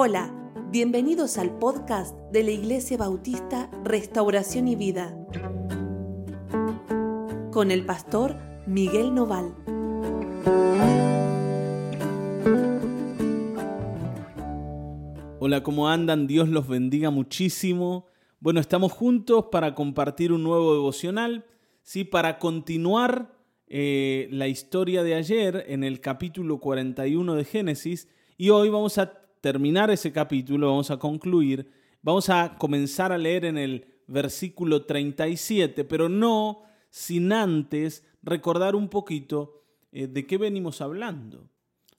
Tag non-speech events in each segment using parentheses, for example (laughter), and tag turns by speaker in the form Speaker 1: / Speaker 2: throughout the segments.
Speaker 1: Hola, bienvenidos al podcast de la Iglesia Bautista Restauración y Vida con el pastor Miguel Noval.
Speaker 2: Hola, ¿cómo andan? Dios los bendiga muchísimo. Bueno, estamos juntos para compartir un nuevo devocional, ¿sí? para continuar eh, la historia de ayer en el capítulo 41 de Génesis y hoy vamos a terminar ese capítulo, vamos a concluir, vamos a comenzar a leer en el versículo 37, pero no sin antes recordar un poquito eh, de qué venimos hablando.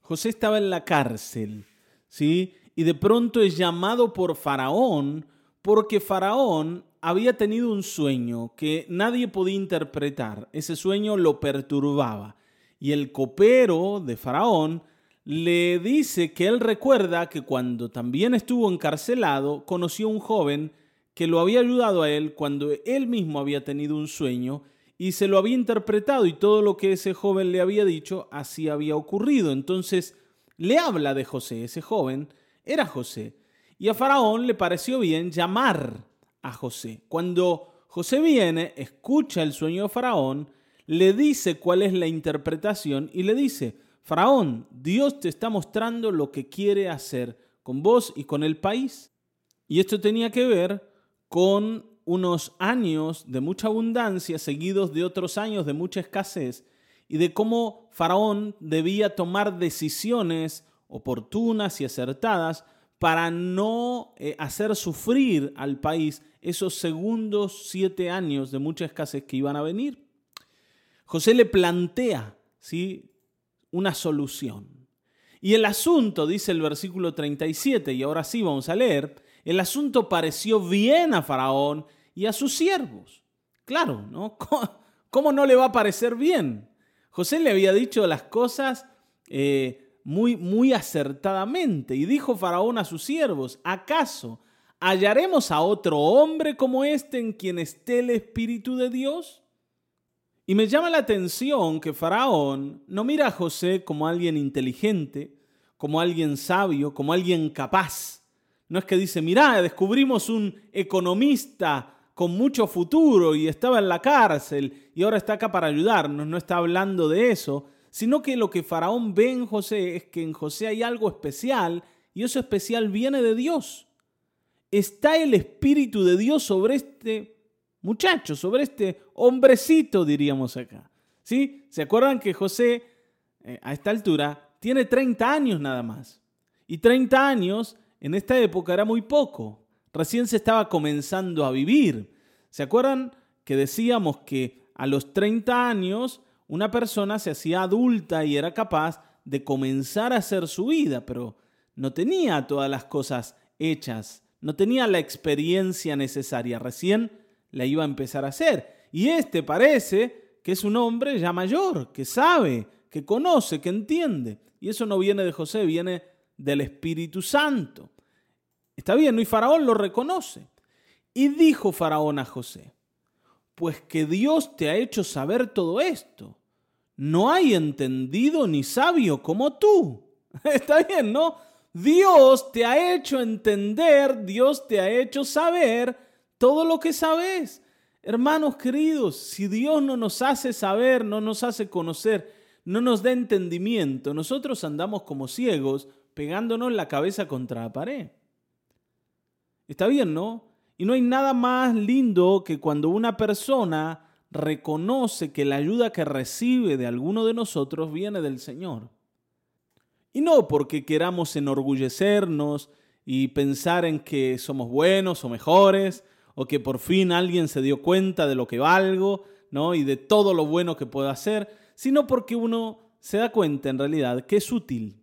Speaker 2: José estaba en la cárcel, ¿sí? Y de pronto es llamado por Faraón porque Faraón había tenido un sueño que nadie podía interpretar. Ese sueño lo perturbaba. Y el copero de Faraón le dice que él recuerda que cuando también estuvo encarcelado, conoció a un joven que lo había ayudado a él cuando él mismo había tenido un sueño y se lo había interpretado y todo lo que ese joven le había dicho así había ocurrido. Entonces le habla de José, ese joven era José. Y a Faraón le pareció bien llamar a José. Cuando José viene, escucha el sueño de Faraón, le dice cuál es la interpretación y le dice, Faraón, Dios te está mostrando lo que quiere hacer con vos y con el país. Y esto tenía que ver con unos años de mucha abundancia seguidos de otros años de mucha escasez y de cómo Faraón debía tomar decisiones oportunas y acertadas para no eh, hacer sufrir al país esos segundos siete años de mucha escasez que iban a venir. José le plantea ¿sí? Una solución. Y el asunto, dice el versículo 37, y ahora sí vamos a leer, el asunto pareció bien a Faraón y a sus siervos. Claro, ¿no? (laughs) ¿Cómo, no le va a parecer bien? José le había dicho las cosas eh, muy, muy acertadamente y dijo Faraón a sus siervos, ¿acaso hallaremos a otro hombre como este en quien esté el Espíritu de Dios? Y me llama la atención que Faraón no mira a José como alguien inteligente, como alguien sabio, como alguien capaz. No es que dice, mirá, descubrimos un economista con mucho futuro y estaba en la cárcel y ahora está acá para ayudarnos. No está hablando de eso, sino que lo que Faraón ve en José es que en José hay algo especial y eso especial viene de Dios. Está el Espíritu de Dios sobre este muchacho, sobre este hombrecito, diríamos acá. ¿Sí? ¿Se acuerdan que José, eh, a esta altura, tiene 30 años nada más? Y 30 años en esta época era muy poco. Recién se estaba comenzando a vivir. ¿Se acuerdan que decíamos que a los 30 años una persona se hacía adulta y era capaz de comenzar a hacer su vida, pero no tenía todas las cosas hechas, no tenía la experiencia necesaria. Recién la iba a empezar a hacer. Y este parece que es un hombre ya mayor, que sabe, que conoce, que entiende. Y eso no viene de José, viene del Espíritu Santo. Está bien. Y Faraón lo reconoce. Y dijo Faraón a José, pues que Dios te ha hecho saber todo esto. No hay entendido ni sabio como tú. (laughs) Está bien, ¿no? Dios te ha hecho entender, Dios te ha hecho saber todo lo que sabes. Hermanos queridos, si Dios no nos hace saber, no nos hace conocer, no nos da entendimiento, nosotros andamos como ciegos pegándonos la cabeza contra la pared. Está bien, ¿no? Y no hay nada más lindo que cuando una persona reconoce que la ayuda que recibe de alguno de nosotros viene del Señor. Y no porque queramos enorgullecernos y pensar en que somos buenos o mejores o que por fin alguien se dio cuenta de lo que valgo, ¿no? Y de todo lo bueno que puedo hacer, sino porque uno se da cuenta en realidad que es útil,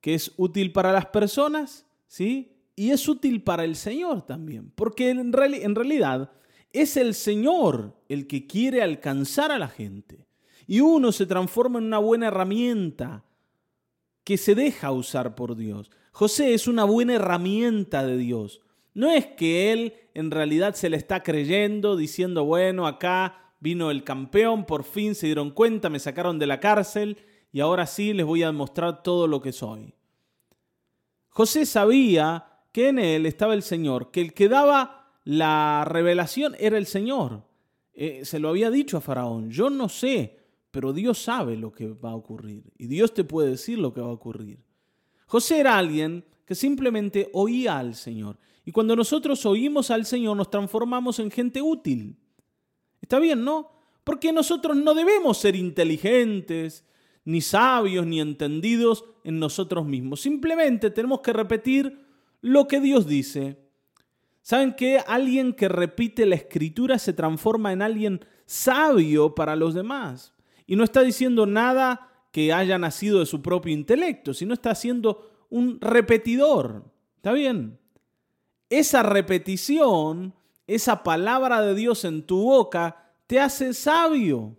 Speaker 2: que es útil para las personas, ¿sí? Y es útil para el Señor también, porque en, en realidad es el Señor el que quiere alcanzar a la gente. Y uno se transforma en una buena herramienta que se deja usar por Dios. José es una buena herramienta de Dios. No es que él en realidad se le está creyendo, diciendo, bueno, acá vino el campeón, por fin se dieron cuenta, me sacaron de la cárcel y ahora sí les voy a demostrar todo lo que soy. José sabía que en él estaba el Señor, que el que daba la revelación era el Señor. Eh, se lo había dicho a Faraón, yo no sé, pero Dios sabe lo que va a ocurrir y Dios te puede decir lo que va a ocurrir. José era alguien que simplemente oía al Señor. Y cuando nosotros oímos al Señor nos transformamos en gente útil. Está bien, ¿no? Porque nosotros no debemos ser inteligentes, ni sabios, ni entendidos en nosotros mismos. Simplemente tenemos que repetir lo que Dios dice. ¿Saben que alguien que repite la escritura se transforma en alguien sabio para los demás? Y no está diciendo nada que haya nacido de su propio intelecto, sino está haciendo un repetidor. ¿Está bien? Esa repetición, esa palabra de Dios en tu boca, te hace sabio,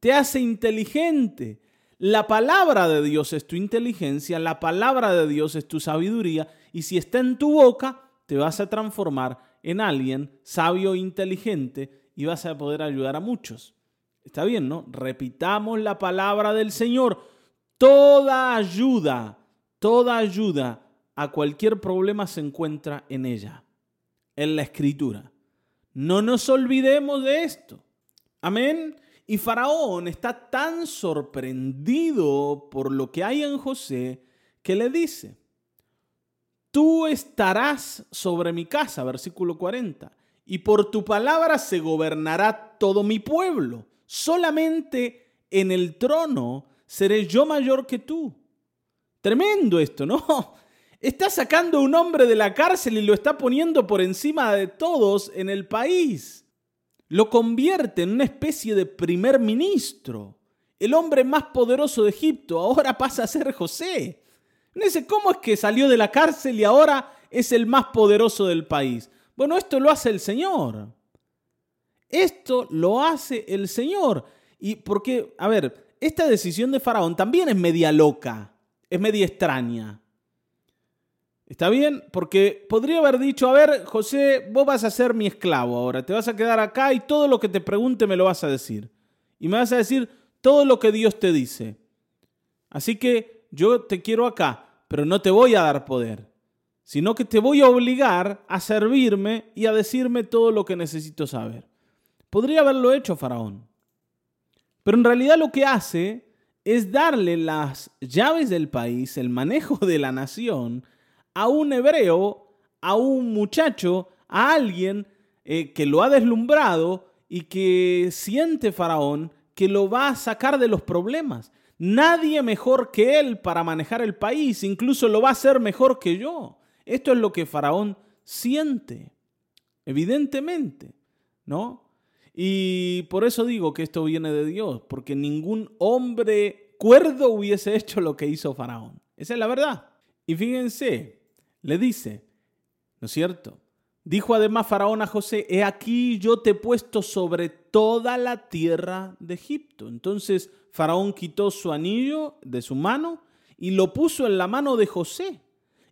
Speaker 2: te hace inteligente. La palabra de Dios es tu inteligencia, la palabra de Dios es tu sabiduría, y si está en tu boca, te vas a transformar en alguien sabio e inteligente y vas a poder ayudar a muchos. Está bien, ¿no? Repitamos la palabra del Señor. Toda ayuda Toda ayuda a cualquier problema se encuentra en ella, en la escritura. No nos olvidemos de esto. Amén. Y Faraón está tan sorprendido por lo que hay en José que le dice, tú estarás sobre mi casa, versículo 40, y por tu palabra se gobernará todo mi pueblo. Solamente en el trono seré yo mayor que tú. Tremendo esto, ¿no? Está sacando un hombre de la cárcel y lo está poniendo por encima de todos en el país. Lo convierte en una especie de primer ministro. El hombre más poderoso de Egipto ahora (laughs) pasa a ser José. Cómo es que salió de la cárcel y ahora es el más poderoso del país. Bueno, esto lo hace el Señor. Esto lo hace el Señor. Y porque, a ver, esta decisión de Faraón también es media loca es media extraña. ¿Está bien? Porque podría haber dicho, a ver, José, vos vas a ser mi esclavo ahora, te vas a quedar acá y todo lo que te pregunte me lo vas a decir. Y me vas a decir todo lo que Dios te dice. Así que yo te quiero acá, pero no te voy a dar poder, sino que te voy a obligar a servirme y a decirme todo lo que necesito saber. Podría haberlo hecho Faraón. Pero en realidad lo que hace es darle las llaves del país, el manejo de la nación, a un hebreo, a un muchacho, a alguien eh, que lo ha deslumbrado y que siente Faraón que lo va a sacar de los problemas. Nadie mejor que él para manejar el país, incluso lo va a hacer mejor que yo. Esto es lo que Faraón siente, evidentemente, ¿no? Y por eso digo que esto viene de Dios, porque ningún hombre cuerdo hubiese hecho lo que hizo Faraón. Esa es la verdad. Y fíjense, le dice, ¿no es cierto? Dijo además Faraón a José, he aquí yo te he puesto sobre toda la tierra de Egipto. Entonces Faraón quitó su anillo de su mano y lo puso en la mano de José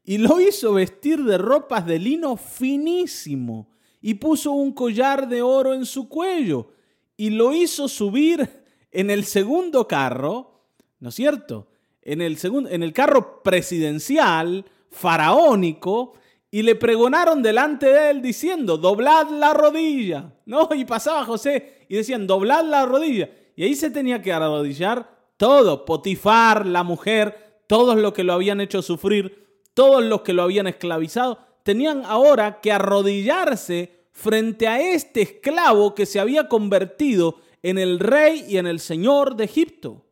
Speaker 2: y lo hizo vestir de ropas de lino finísimo y puso un collar de oro en su cuello y lo hizo subir en el segundo carro, ¿no es cierto? En el, segundo, en el carro presidencial, faraónico, y le pregonaron delante de él diciendo, doblad la rodilla, ¿no? Y pasaba José y decían, doblad la rodilla. Y ahí se tenía que arrodillar todo, Potifar, la mujer, todos los que lo habían hecho sufrir, todos los que lo habían esclavizado, tenían ahora que arrodillarse frente a este esclavo que se había convertido en el rey y en el señor de Egipto.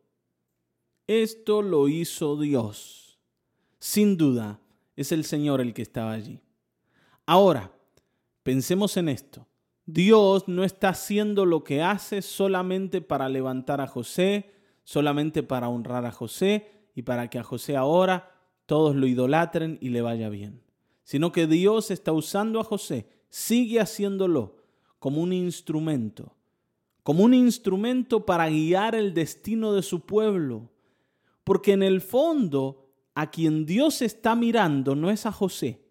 Speaker 2: Esto lo hizo Dios. Sin duda, es el Señor el que estaba allí. Ahora, pensemos en esto. Dios no está haciendo lo que hace solamente para levantar a José, solamente para honrar a José y para que a José ahora todos lo idolatren y le vaya bien sino que Dios está usando a José, sigue haciéndolo como un instrumento, como un instrumento para guiar el destino de su pueblo. Porque en el fondo, a quien Dios está mirando no es a José,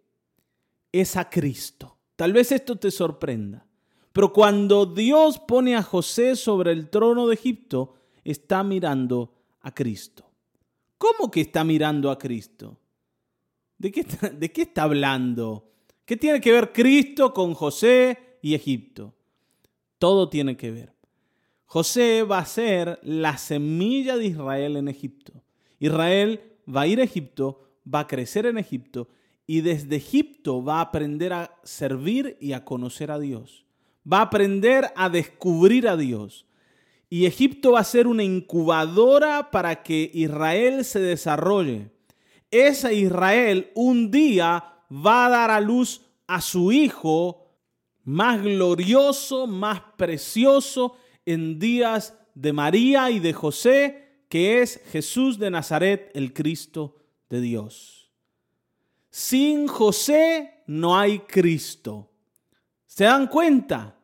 Speaker 2: es a Cristo. Tal vez esto te sorprenda. Pero cuando Dios pone a José sobre el trono de Egipto, está mirando a Cristo. ¿Cómo que está mirando a Cristo? ¿De qué, está, ¿De qué está hablando? ¿Qué tiene que ver Cristo con José y Egipto? Todo tiene que ver. José va a ser la semilla de Israel en Egipto. Israel va a ir a Egipto, va a crecer en Egipto y desde Egipto va a aprender a servir y a conocer a Dios. Va a aprender a descubrir a Dios. Y Egipto va a ser una incubadora para que Israel se desarrolle. Esa Israel un día va a dar a luz a su hijo más glorioso, más precioso en días de María y de José, que es Jesús de Nazaret, el Cristo de Dios. Sin José no hay Cristo. ¿Se dan cuenta?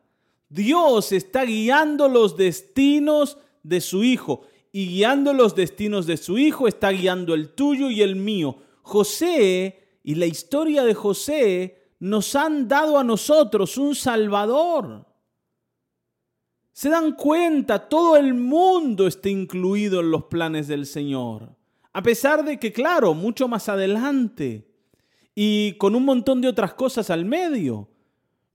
Speaker 2: Dios está guiando los destinos de su Hijo y guiando los destinos de su Hijo está guiando el tuyo y el mío. José y la historia de José nos han dado a nosotros un Salvador. Se dan cuenta, todo el mundo está incluido en los planes del Señor. A pesar de que, claro, mucho más adelante y con un montón de otras cosas al medio.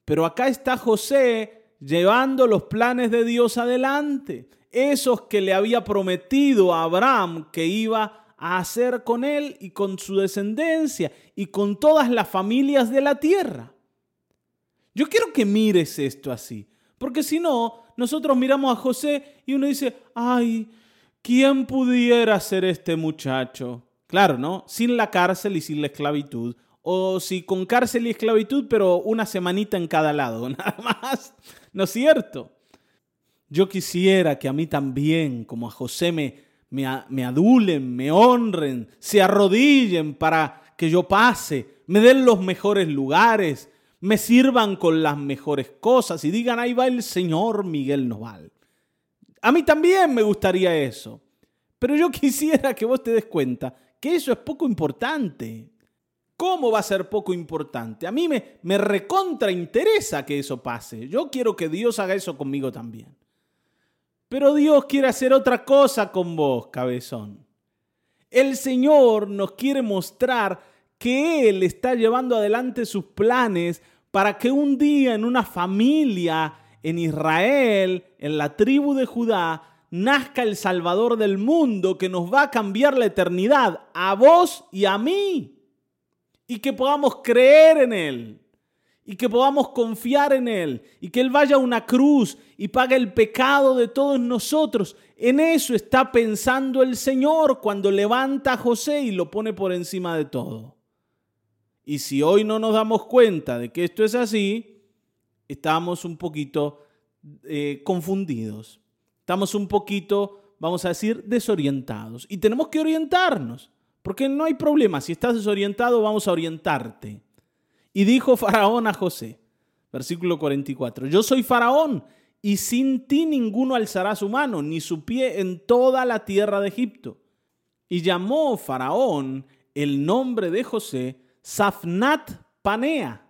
Speaker 2: Pero acá está José llevando los planes de Dios adelante. Esos que le había prometido a Abraham que iba a hacer con él y con su descendencia y con todas las familias de la tierra. Yo quiero que mires esto así, porque si no, nosotros miramos a José y uno dice, ay, ¿quién pudiera ser este muchacho? Claro, ¿no? Sin la cárcel y sin la esclavitud. O si con cárcel y esclavitud, pero una semanita en cada lado, (laughs) nada más. ¿No es cierto? Yo quisiera que a mí también, como a José, me, me, adulen, me honren, se arrodillen para que yo pase, me den los mejores lugares, me sirvan con las mejores cosas y digan, ahí va el señor Miguel Noval. A mí también me gustaría eso, pero yo (laughs) quisiera que vos te des cuenta que eso es poco importante. ¿Cómo va a ser poco importante? A mí me, me recontra interesa que eso pase. Yo quiero que Dios haga eso conmigo también. Pero Dios quiere hacer otra cosa con vos, cabezón. El Señor nos quiere mostrar que Él está llevando adelante sus planes para que un día en una familia en Israel, en la tribu de Judá, nazca el Salvador del mundo que nos va a cambiar la eternidad a vos y a mí. Y que podamos creer en Él y que podamos confiar en Él y que Él vaya a una cruz y pague el pecado de todos nosotros. En eso está pensando el Señor cuando levanta a José y lo pone por encima de todo. Y si hoy no nos damos cuenta de que esto es así, estamos un poquito eh, confundidos. Estamos un poquito, vamos a decir, desorientados. Y tenemos que orientarnos, porque no hay problema. Si estás desorientado, vamos a orientarte. Y dijo Faraón a José, versículo 44, yo soy Faraón y sin ti ninguno alzará su mano ni su pie en toda la tierra de Egipto. Y llamó Faraón el nombre de José Safnat Panea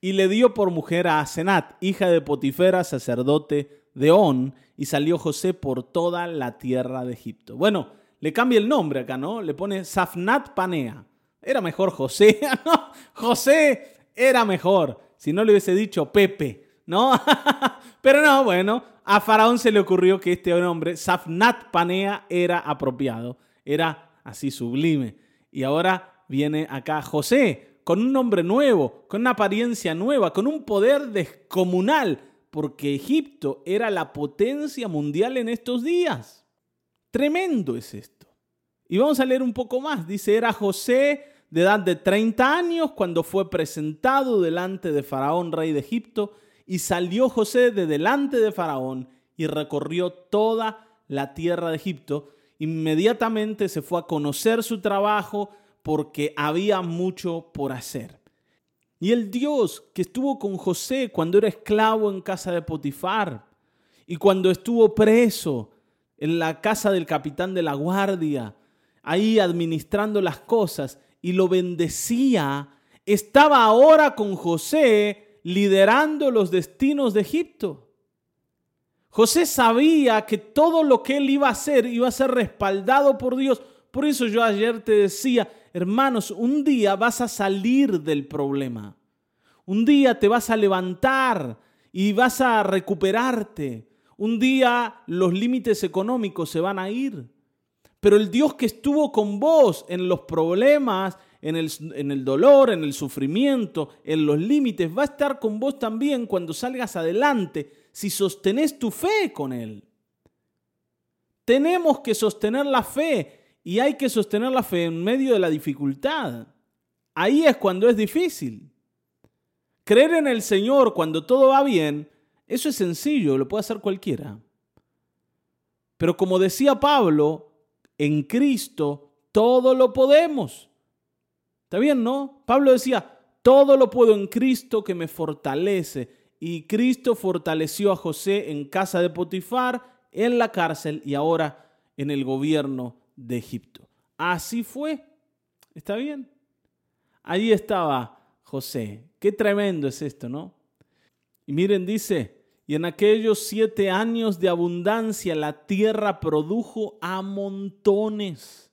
Speaker 2: y le dio por mujer a Asenat, hija de Potifera, sacerdote de On, y salió José por toda la tierra de Egipto. Bueno, le cambia el nombre acá, ¿no? Le pone Safnat Panea. Era mejor José, (laughs) ¿no? José era mejor. Si no le hubiese dicho Pepe, ¿no? (laughs) Pero no, bueno, a Faraón se le ocurrió que este nombre, Safnat Panea, era apropiado. Era así sublime. Y ahora viene acá José, con un nombre nuevo, con una apariencia nueva, con un poder descomunal, porque Egipto era la potencia mundial en estos días. Tremendo es esto. Y vamos a leer un poco más. Dice, era José de edad de 30 años cuando fue presentado delante de Faraón, rey de Egipto, y salió José de delante de Faraón y recorrió toda la tierra de Egipto. Inmediatamente se fue a conocer su trabajo porque había mucho por hacer. Y el Dios que estuvo con José cuando era esclavo en casa de Potifar y cuando estuvo preso en la casa del capitán de la guardia, ahí administrando las cosas y lo bendecía, estaba ahora con José liderando los destinos de Egipto. José sabía que todo lo que él iba a hacer iba a ser respaldado por Dios Por eso yo ayer te decía, hermanos, un día vas a salir del problema. Un día te vas a levantar y vas a recuperarte. Un día los límites económicos se van a ir. Pero el Dios que estuvo con vos en los problemas, en el, en el, dolor, en el sufrimiento, en los límites, va a estar con vos también cuando salgas adelante, si sostenés tu fe con Él. Tenemos que sostener la fe y hay que sostener la fe en medio de la dificultad. Ahí es cuando es difícil. Creer en el Señor cuando todo va bien, eso es sencillo, lo puede hacer cualquiera. Pero como decía Pablo, en Cristo todo lo podemos. ¿Está bien, no? Pablo decía, todo lo puedo en Cristo que me fortalece. Y Cristo fortaleció a José en casa de Potifar en la cárcel y ahora en el gobierno de Egipto. Así fue. ¿Está bien? Allí estaba José. Qué tremendo es esto, ¿no? Y miren, dice, y en aquellos siete años de abundancia la tierra produjo a montones.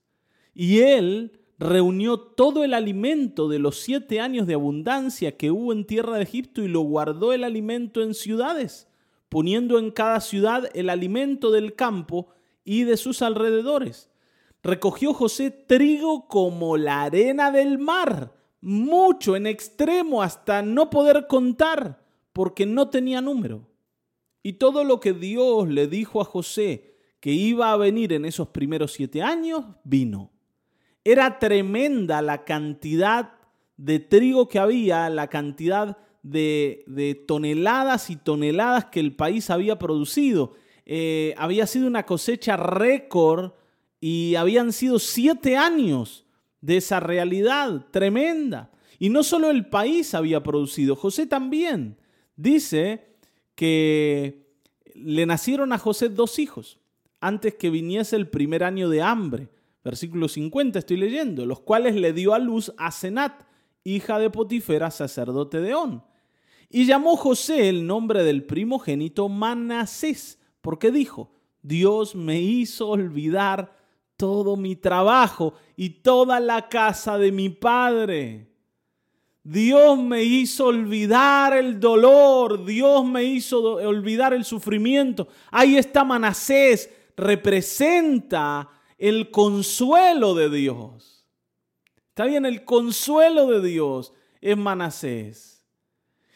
Speaker 2: Y él reunió todo el alimento de los siete años de abundancia que hubo en tierra de Egipto y lo guardó el alimento en ciudades poniendo en cada ciudad el alimento del campo y de sus alrededores. Recogió José trigo como la arena del mar, mucho en extremo hasta no poder contar, porque no tenía número. Y todo lo que Dios le dijo a José que iba a venir en esos primeros siete años, vino. Era tremenda la cantidad de trigo que había, la cantidad de, toneladas y toneladas que el país había producido. Eh, había sido una cosecha récord y habían sido siete años de esa realidad tremenda. Y no solo el país había producido, José también. Dice que le nacieron a José dos hijos antes que viniese el primer año de hambre. Versículo 50 estoy leyendo, los cuales le dio a luz a Senat, hija de Potifera, sacerdote de On. Y llamó José el nombre del primogénito Manasés, porque dijo, Dios me hizo olvidar todo mi trabajo y toda la casa de mi padre. Dios me hizo olvidar el dolor, Dios me hizo olvidar el sufrimiento. Ahí está Manasés, representa el consuelo de Dios. Está bien, el consuelo de Dios es Manasés.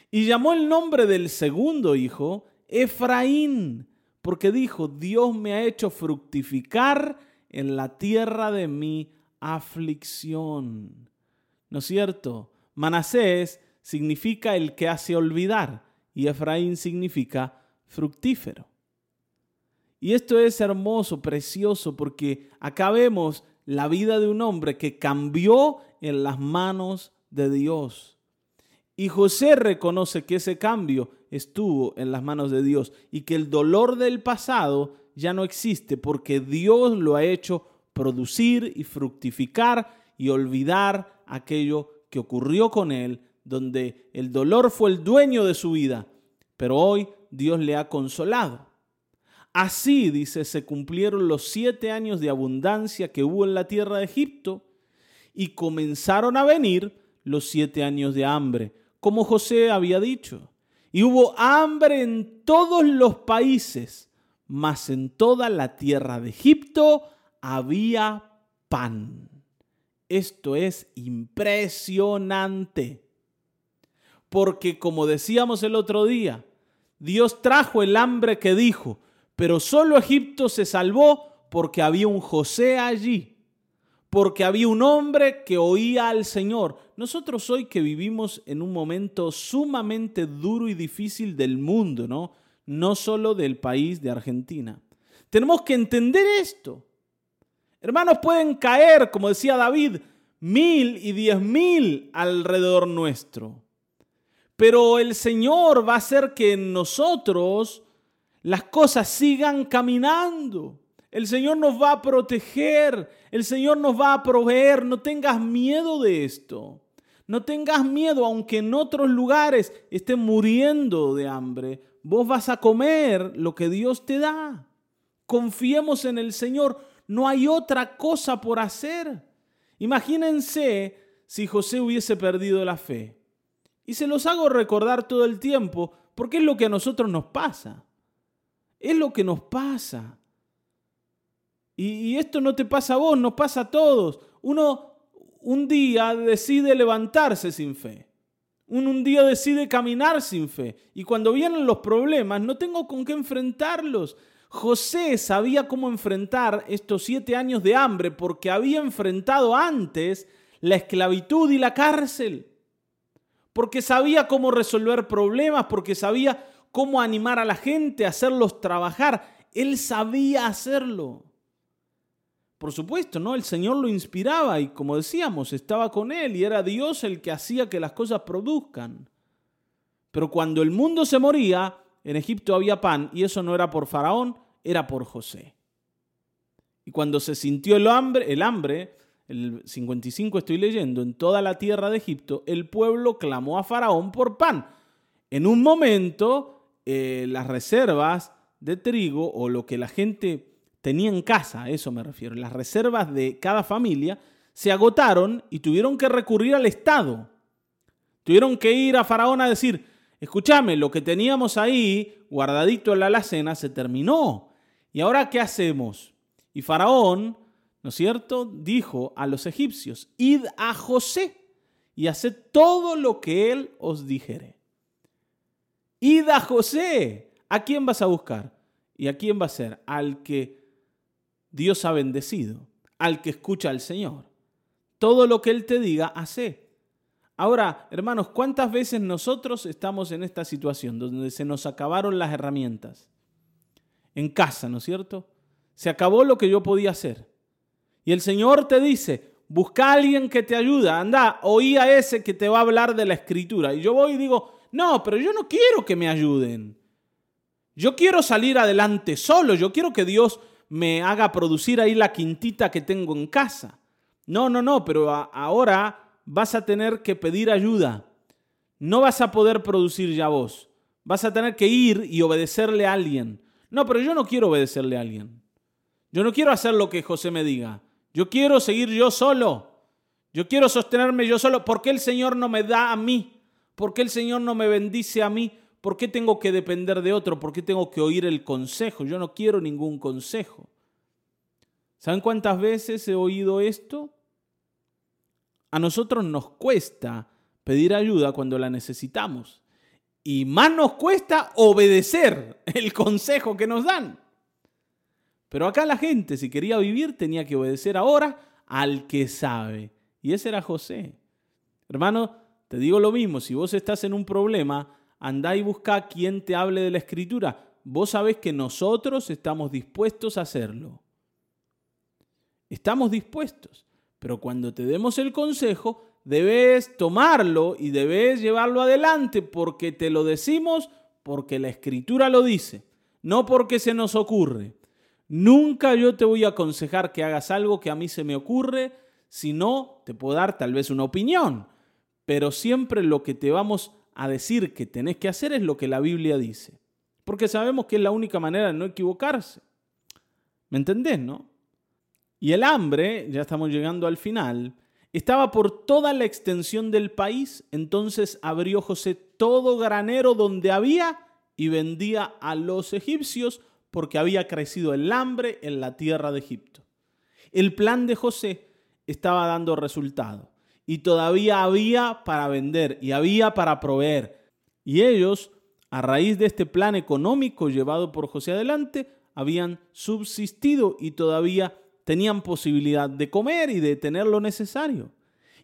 Speaker 2: Y llamó el nombre del segundo hijo Efraín, porque dijo, Dios me ha hecho fructificar en la tierra de mi aflicción. ¿No es cierto? Manasés significa el que hace olvidar y Efraín significa fructífero. Y esto es hermoso, precioso, porque acá vemos la vida de un hombre que cambió en las manos de Dios. Y José reconoce que ese cambio estuvo en las manos de Dios y que el dolor del pasado ya no existe porque Dios lo ha hecho producir y fructificar y olvidar aquello que ocurrió con él, donde el dolor fue el dueño de su vida, pero hoy Dios le ha consolado. Así, dice, se cumplieron los siete años de abundancia que hubo en la tierra de Egipto y comenzaron a venir los siete años de hambre como José había dicho. Y hubo hambre en todos los países, mas en toda la tierra de Egipto había pan. Esto es impresionante. Porque como decíamos el otro día, Dios trajo el hambre que dijo, pero solo Egipto se salvó porque había un José allí porque había un hombre que oía al Señor. Nosotros hoy que vivimos en un momento sumamente duro y difícil del mundo, ¿no? No solo del país de Argentina. Tenemos que entender esto. Hermanos, pueden caer, como decía David, mil y diez mil alrededor nuestro. Pero el Señor va a hacer que en nosotros las cosas sigan caminando. El Señor nos va a proteger, el Señor nos va a proveer. No tengas miedo de esto. No tengas miedo, aunque en otros lugares estén muriendo de hambre. Vos vas a comer lo que Dios te da. Confiemos en el Señor. no hay otra cosa por hacer. Imagínense si José hubiese perdido la fe. Y se los hago recordar todo el tiempo porque es lo que a nosotros nos pasa. Es lo que nos pasa. Y, esto no te pasa a vos, nos pasa a todos. Uno un día decide levantarse sin fe. Uno un día decide caminar sin fe. Y cuando vienen los problemas, no tengo con qué enfrentarlos. José sabía cómo enfrentar estos siete años de hambre porque había enfrentado antes la esclavitud y la cárcel. Porque sabía cómo resolver problemas, porque sabía cómo animar a la gente, hacerlos trabajar. Él sabía hacerlo. Por supuesto, ¿no? El Señor lo inspiraba y como decíamos, estaba con él y era Dios el que hacía que las cosas produzcan. Pero cuando el mundo se moría, en Egipto había pan y eso no era por Faraón, era por José. Y cuando se sintió el hambre, el hambre, el 55 estoy leyendo, en toda la tierra de Egipto, el pueblo clamó a Faraón por pan. En un momento, eh, las reservas de trigo o lo que la gente tenía en casa, a eso me refiero, las reservas de cada familia, se agotaron y tuvieron que recurrir al Estado. Tuvieron que ir a Faraón a decir, escúchame, lo que teníamos ahí guardadito en la alacena se terminó. ¿Y ahora qué hacemos? Y Faraón, ¿no es cierto?, dijo a los egipcios, id a José y haced todo lo que él os dijere. Id a José. ¿A quién vas a buscar? ¿Y a quién va a ser? Al que Dios ha bendecido, al que escucha al Señor. Todo lo que Él te diga, hace. Ahora, hermanos, ¿cuántas veces nosotros estamos en esta situación donde se nos acabaron las herramientas? En casa, ¿no es cierto? Se acabó lo que yo podía hacer. Y el Señor te dice, busca a alguien que te ayude, anda, oí a ese que te va a hablar de la escritura. Y yo voy y digo, no, pero yo no quiero que me ayuden. Yo quiero salir adelante solo, yo quiero que Dios me haga producir ahí la quintita que tengo en casa. No, no, no, pero ahora vas a tener que pedir ayuda. No vas a poder producir ya vos. Vas a tener que ir y obedecerle a alguien. No, pero yo no quiero obedecerle a alguien. Yo no quiero hacer lo que José me diga. Yo quiero seguir yo solo. Yo quiero sostenerme yo solo. ¿Por qué el Señor no me da a mí? ¿Por qué el Señor no me bendice a mí? ¿Por qué tengo que depender de otro? ¿Por qué tengo que oír el consejo? Yo no quiero ningún consejo. ¿Saben cuántas veces he oído esto? A nosotros nos cuesta pedir ayuda cuando la necesitamos. Y más nos cuesta obedecer el consejo que nos dan. Pero acá la gente, si quería vivir, tenía que obedecer ahora al que sabe. Y ese era José. Hermano, te digo lo mismo, si vos estás en un problema, andá y busca a quien te hable de la escritura. Vos sabés que nosotros estamos dispuestos a hacerlo. Estamos dispuestos. Pero cuando te demos el consejo, debes tomarlo y debes llevarlo adelante porque te lo decimos, porque la escritura lo dice, no porque se nos ocurre. Nunca yo te voy a aconsejar que hagas algo que a mí se me ocurre, sino te puedo dar tal vez una opinión, pero siempre lo que te vamos a decir que tenés que hacer es lo que la Biblia dice, porque sabemos que es la única manera de no equivocarse. ¿Me entendés, no? Y el hambre, ya estamos llegando al final, estaba por toda la extensión del país, entonces abrió José todo granero donde había y vendía a los egipcios porque había crecido el hambre en la tierra de Egipto. El plan de José estaba dando resultado y todavía había para vender y había para proveer. Y ellos, a raíz de este plan económico llevado por José adelante, habían subsistido y todavía tenían posibilidad de comer y de tener lo necesario.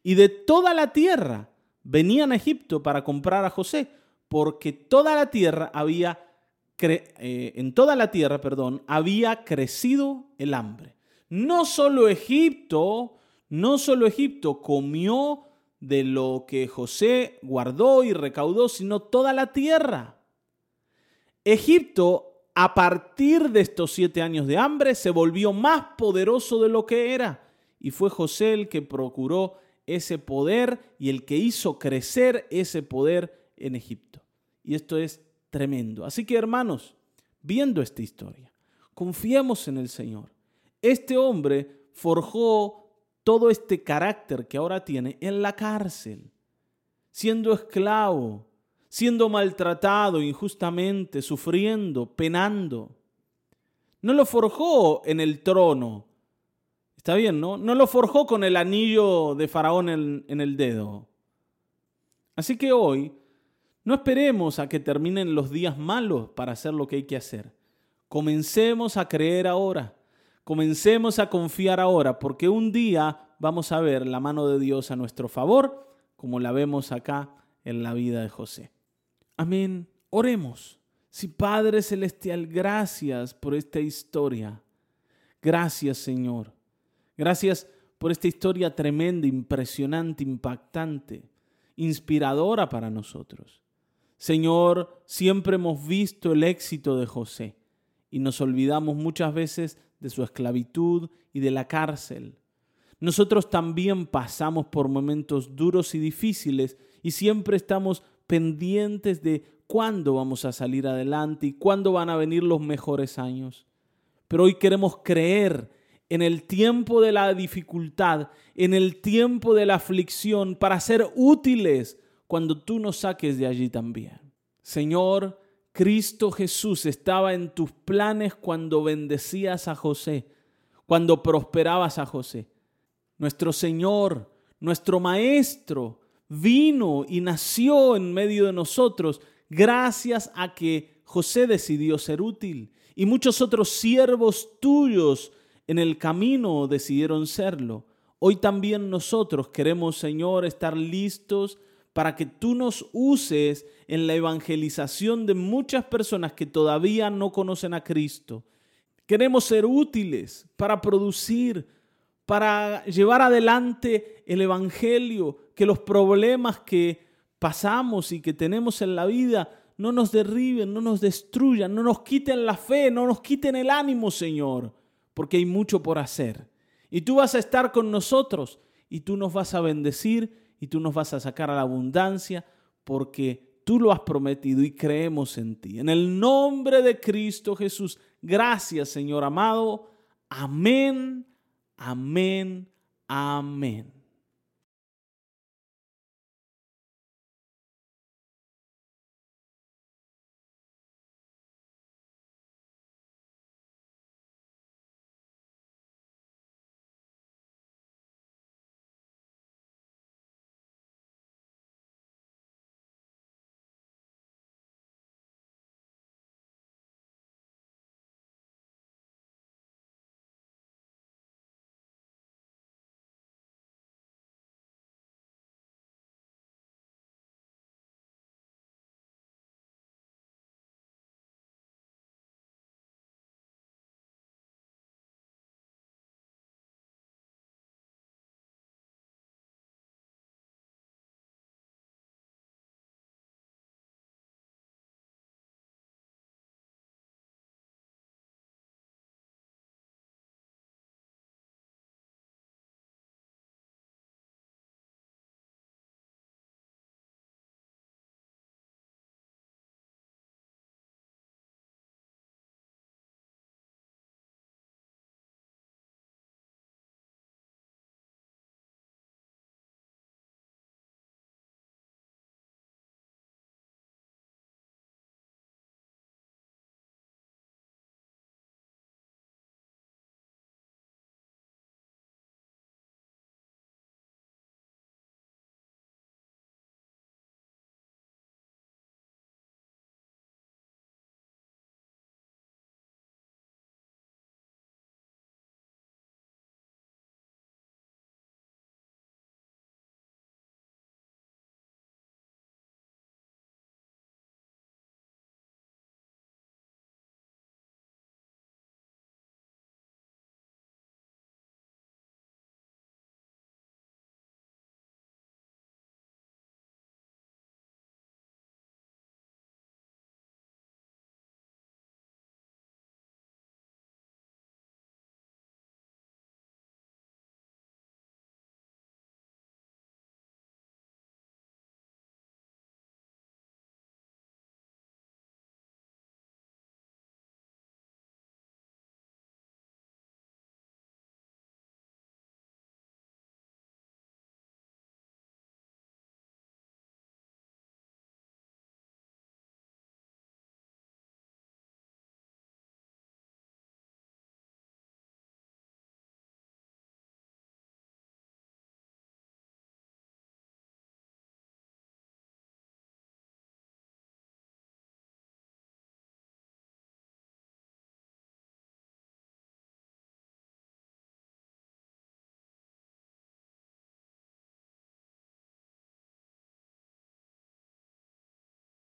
Speaker 2: Y de toda la tierra venían a Egipto para comprar a José, porque toda la tierra había eh, en toda la tierra, perdón, había crecido el hambre. No solo Egipto, no solo Egipto comió de lo que José guardó y recaudó, sino toda la tierra. Egipto a partir de estos siete años de hambre se volvió más poderoso de lo que era. Y fue José el que procuró ese poder y el que hizo crecer ese poder en Egipto. Y esto es tremendo. Así que hermanos, viendo esta historia, confiemos en el Señor. Este hombre forjó todo este carácter que ahora tiene en la cárcel, siendo esclavo, siendo maltratado injustamente, sufriendo, penando. No lo forjó en el trono. Está bien, ¿no? No lo forjó con el anillo de Faraón en, en el dedo. Así que hoy no esperemos a que terminen los días malos para hacer lo que hay que hacer. Comencemos a creer ahora. Comencemos a confiar ahora, porque un día vamos a ver la mano de Dios a nuestro favor, como la vemos acá en la vida de José. Amén. Oremos. Sí, Padre Celestial, gracias por esta historia. Gracias, Señor. Gracias por esta historia tremenda, impresionante, impactante, inspiradora para nosotros. Señor, siempre hemos visto el éxito de José y nos olvidamos muchas veces de su esclavitud y de la cárcel. Nosotros también pasamos por momentos duros y difíciles y siempre estamos pendientes de cuándo vamos a salir adelante y cuándo van a venir los mejores años. Pero hoy queremos creer en el tiempo de la dificultad, en el tiempo de la aflicción, para ser útiles cuando tú nos saques de allí también. Señor, Cristo Jesús estaba en tus planes cuando bendecías a José, cuando prosperabas a José. Nuestro Señor, nuestro Maestro, vino y nació en medio de nosotros gracias a que José decidió ser útil y muchos otros siervos tuyos en el camino decidieron serlo. Hoy también nosotros queremos, Señor, estar listos para que tú nos uses en la evangelización de muchas personas que todavía no conocen a Cristo. Queremos ser útiles para producir para llevar adelante el Evangelio, que los problemas que pasamos y que tenemos en la vida no nos derriben, no nos destruyan, no nos quiten la fe, no nos quiten el ánimo, Señor, porque hay mucho por hacer. Y tú vas a estar con nosotros y tú nos vas a bendecir y tú nos vas a sacar a la abundancia porque tú lo has prometido y creemos en ti. En el nombre de Cristo Jesús, gracias Señor amado. Amén Amén. Amén.